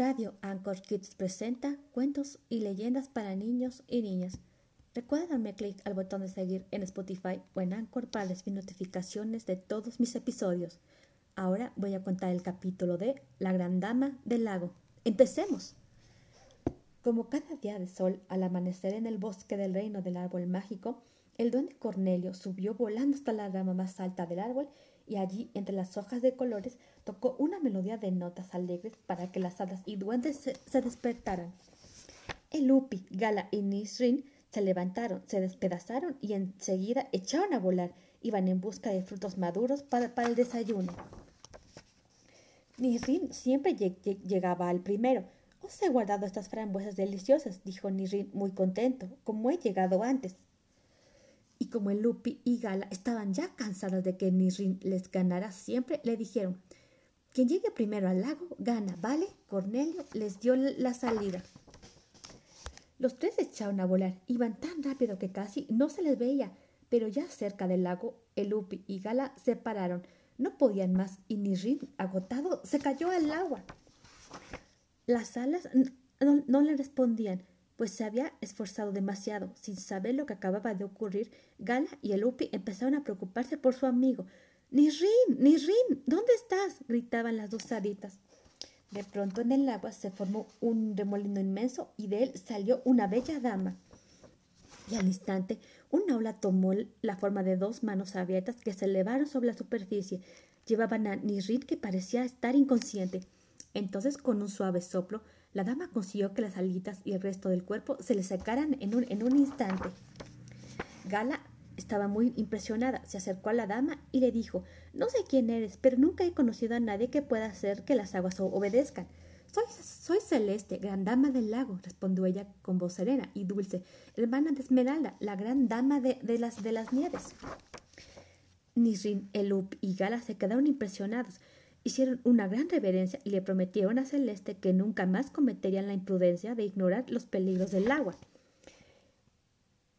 Radio Anchor Kids presenta cuentos y leyendas para niños y niñas. Recuerda darme clic al botón de seguir en Spotify o en Anchor para recibir notificaciones de todos mis episodios. Ahora voy a contar el capítulo de La Gran Dama del Lago. ¡Empecemos! Como cada día de sol al amanecer en el bosque del reino del árbol mágico, el duende Cornelio subió volando hasta la rama más alta del árbol y allí, entre las hojas de colores, tocó una melodía de notas alegres para que las hadas y duendes se, despertaran. El Upi, Gala y Nisrin se levantaron, se despedazaron y enseguida echaron a volar. Iban en busca de frutos maduros para, el desayuno. Nisrin siempre llegaba al primero. Os he guardado estas frambuesas deliciosas, dijo Nisrin muy contento, como he llegado antes y como el Lupi y Gala estaban ya cansadas de que Nisrin les ganara siempre, le dijeron quien llegue primero al lago gana, ¿vale? Cornelio les dio la salida. Los tres echaron a volar. Iban tan rápido que casi no se les veía, pero ya cerca del lago, el Lupi y Gala se pararon. No podían más y Nisrin, agotado, se cayó al agua. Las alas no le respondían pues se había esforzado demasiado. Sin saber lo que acababa de ocurrir, Gala y el Upi empezaron a preocuparse por su amigo. Nisrin, Nisrin, ¿dónde estás? gritaban las dos haditas. De pronto en el agua se formó un remolino inmenso y de él salió una bella dama. Y al instante una ola tomó la forma de dos manos abiertas que se elevaron sobre la superficie. Llevaban a Nisrin que parecía estar inconsciente. Entonces con un suave soplo la dama consiguió que las alitas y el resto del cuerpo se le secaran en un, en un instante. Gala estaba muy impresionada. Se acercó a la dama y le dijo No sé quién eres, pero nunca he conocido a nadie que pueda hacer que las aguas obedezcan. Soy, soy Celeste, gran dama del lago, respondió ella con voz serena y dulce, hermana de Esmeralda, la gran dama de, de las, de las nieves. Nisrin, Elup y Gala se quedaron impresionados hicieron una gran reverencia y le prometieron a Celeste que nunca más cometerían la imprudencia de ignorar los peligros del agua.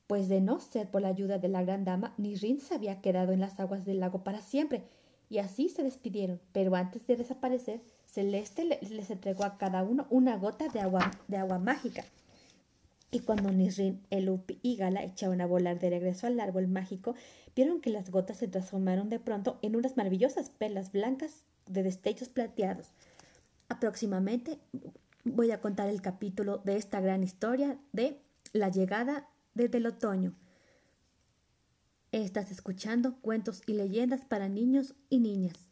Pues de no ser por la ayuda de la gran dama, Nisrin se había quedado en las aguas del lago para siempre, y así se despidieron. Pero antes de desaparecer, Celeste les entregó a cada uno una gota de agua, de agua mágica. Y cuando Nisrin, Elupi y Gala echaron a volar de regreso al árbol mágico, vieron que las gotas se transformaron de pronto en unas maravillosas perlas blancas de destellos plateados. Aproximadamente voy a contar el capítulo de esta gran historia de la llegada desde el otoño. Estás escuchando cuentos y leyendas para niños y niñas.